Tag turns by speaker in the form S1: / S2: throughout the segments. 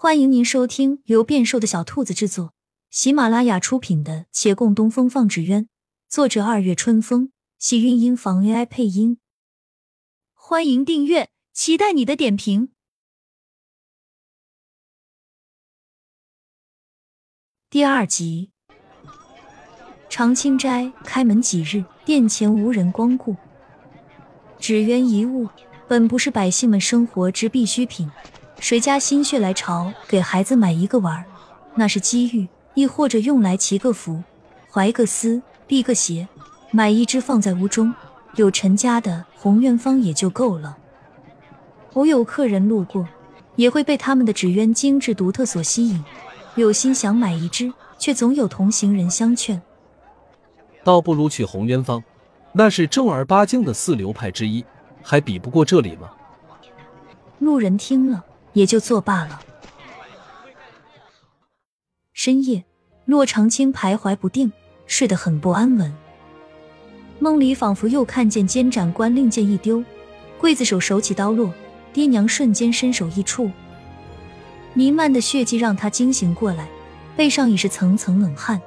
S1: 欢迎您收听由变瘦的小兔子制作、喜马拉雅出品的《且共东风放纸鸢》，作者二月春风，喜韵音房 AI 配音。欢迎订阅，期待你的点评。第二集，长青斋开门几日，店前无人光顾。纸鸢一物，本不是百姓们生活之必需品。谁家心血来潮给孩子买一个玩儿，那是机遇；亦或者用来祈个福、怀个思、避个邪，买一只放在屋中，有陈家的红院方也就够了。偶有客人路过，也会被他们的纸鸢精致独特所吸引，有心想买一只，却总有同行人相劝：
S2: 倒不如去红鸢坊，那是正儿八经的四流派之一，还比不过这里吗？
S1: 路人听了。也就作罢了。深夜，骆长青徘徊不定，睡得很不安稳。梦里仿佛又看见监斩官令箭一丢，刽子手手起刀落，爹娘瞬间身首异处，弥漫的血迹让他惊醒过来，背上已是层层冷汗。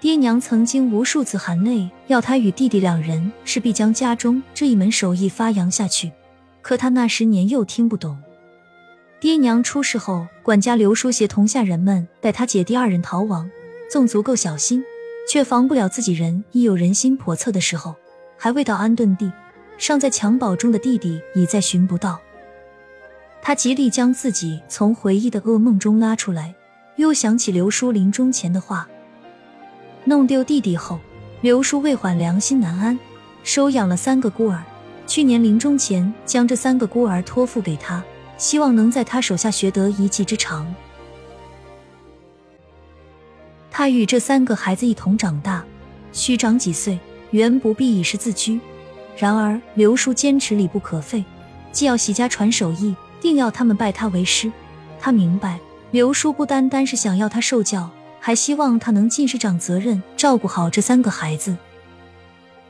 S1: 爹娘曾经无数次含泪要他与弟弟两人势必将家中这一门手艺发扬下去，可他那时年幼，听不懂。爹娘出事后，管家刘叔协同下人们带他姐弟二人逃亡，纵足够小心，却防不了自己人亦有人心叵测的时候。还未到安顿地，尚在襁褓中的弟弟已在寻不到。他极力将自己从回忆的噩梦中拉出来，又想起刘叔临终前的话：弄丢弟弟后，刘叔为缓良心难安，收养了三个孤儿。去年临终前，将这三个孤儿托付给他。希望能在他手下学得一技之长。他与这三个孩子一同长大，虚长几岁，原不必以是自居。然而刘叔坚持礼不可废，既要习家传手艺，定要他们拜他为师。他明白，刘叔不单单是想要他受教，还希望他能尽师长责任，照顾好这三个孩子。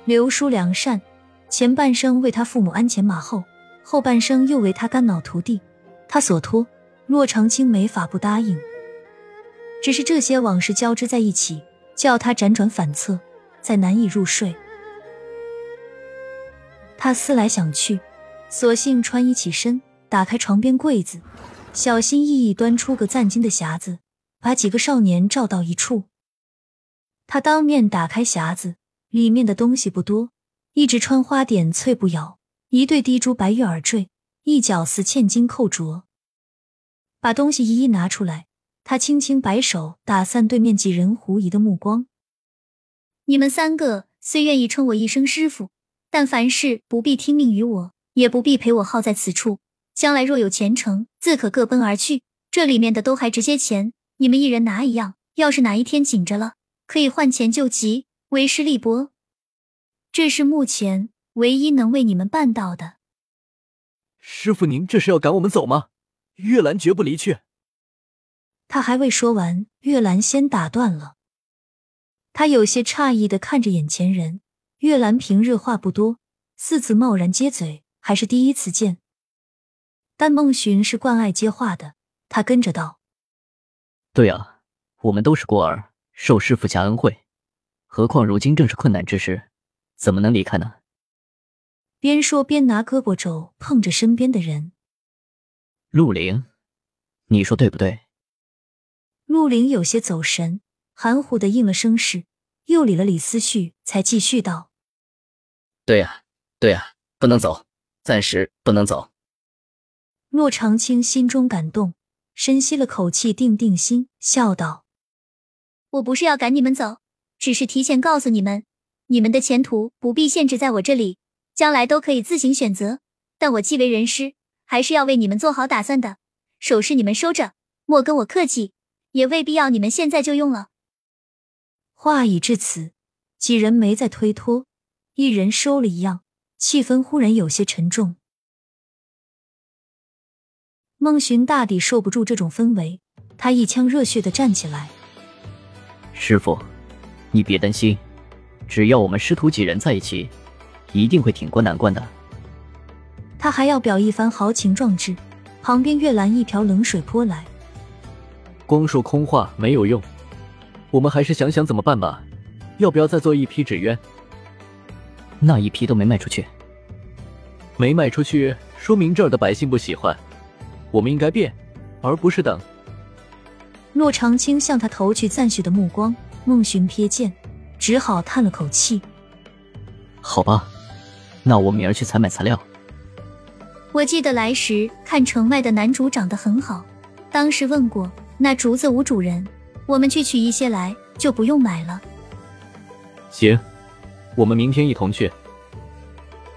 S1: 刘叔良善，前半生为他父母鞍前马后。后半生又为他肝脑涂地，他所托，骆长青没法不答应。只是这些往事交织在一起，叫他辗转反侧，再难以入睡。他思来想去，索性穿衣起身，打开床边柜子，小心翼翼端出个赞金的匣子，把几个少年照到一处。他当面打开匣子，里面的东西不多，一直穿花点翠步摇。一对滴珠白玉耳坠，一角似嵌金扣镯。把东西一一拿出来，他轻轻摆手，打散对面几人狐疑的目光。你们三个虽愿意称我一声师傅，但凡事不必听命于我，也不必陪我耗在此处。将来若有前程，自可各奔而去。这里面的都还值些钱，你们一人拿一样。要是哪一天紧着了，可以换钱救急，为师力薄。这是目前。唯一能为你们办到的，
S3: 师傅，您这是要赶我们走吗？月兰绝不离去。
S1: 他还未说完，月兰先打断了。他有些诧异的看着眼前人。月兰平日话不多，四次贸然接嘴，还是第一次见。但孟寻是惯爱接话的，他跟着道：“
S4: 对啊，我们都是孤儿，受师傅家恩惠，何况如今正是困难之时，怎么能离开呢？”
S1: 边说边拿胳膊肘碰着身边的人。
S4: 陆凌，你说对不对？
S1: 陆凌有些走神，含糊的应了声是，又理了理思绪，才继续道：“
S4: 对呀，对呀，不能走，暂时不能走。”
S1: 骆长青心中感动，深吸了口气，定定心，笑道：“我不是要赶你们走，只是提前告诉你们，你们的前途不必限制在我这里。”将来都可以自行选择，但我既为人师，还是要为你们做好打算的。首饰你们收着，莫跟我客气，也未必要你们现在就用了。话已至此，几人没再推脱，一人收了一样，气氛忽然有些沉重。孟寻大抵受不住这种氛围，他一腔热血的站起来：“
S4: 师傅，你别担心，只要我们师徒几人在一起。”一定会挺过难关的。
S1: 他还要表一番豪情壮志，旁边月兰一瓢冷水泼来，
S3: 光说空话没有用，我们还是想想怎么办吧。要不要再做一批纸鸢？
S4: 那一批都没卖出去，
S3: 没卖出去，说明这儿的百姓不喜欢。我们应该变，而不是等。
S1: 洛长青向他投去赞许的目光，孟寻瞥见，只好叹了口气。
S4: 好吧，那我明儿去采买材料。
S1: 我记得来时看城外的楠竹长得很好，当时问过那竹子无主人，我们去取一些来，就不用买了。
S3: 行，我们明天一同去。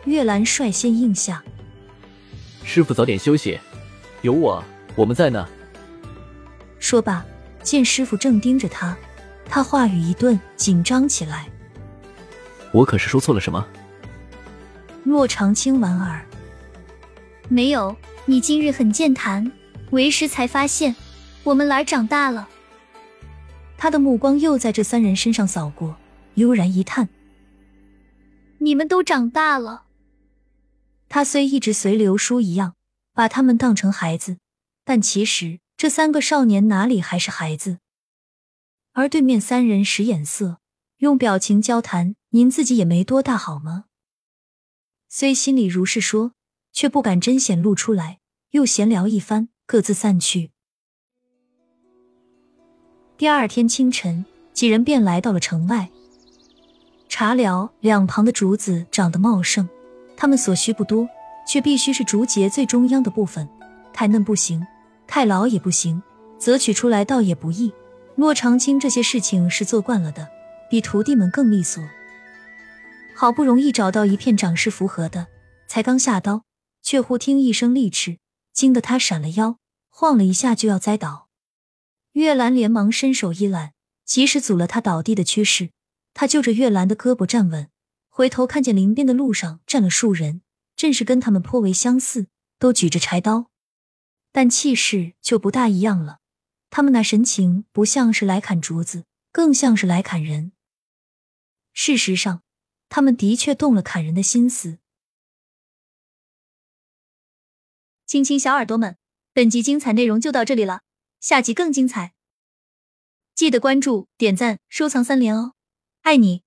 S1: 月兰率先应下。
S3: 师傅早点休息，有我，我们在呢。
S1: 说罢，见师傅正盯着他，他话语一顿，紧张起来。
S3: 我可是说错了什么？
S1: 洛长青莞尔。没有，你今日很健谈，为师才发现，我们儿长大了。他的目光又在这三人身上扫过，悠然一叹：“你们都长大了。”他虽一直随刘叔一样把他们当成孩子，但其实这三个少年哪里还是孩子？而对面三人使眼色，用表情交谈：“您自己也没多大，好吗？”虽心里如是说。却不敢真显露出来，又闲聊一番，各自散去。第二天清晨，几人便来到了城外茶寮两旁的竹子长得茂盛，他们所需不多，却必须是竹节最中央的部分，太嫩不行，太老也不行，择取出来倒也不易。骆长青这些事情是做惯了的，比徒弟们更利索。好不容易找到一片长势符合的，才刚下刀。却忽听一声利齿，惊得他闪了腰，晃了一下就要栽倒。月兰连忙伸手一揽，及时阻了他倒地的趋势。他就着月兰的胳膊站稳，回头看见林边的路上站了数人，正是跟他们颇为相似，都举着柴刀，但气势就不大一样了。他们那神情不像是来砍竹子，更像是来砍人。事实上，他们的确动了砍人的心思。亲亲小耳朵们，本集精彩内容就到这里了，下集更精彩，记得关注、点赞、收藏三连哦，爱你！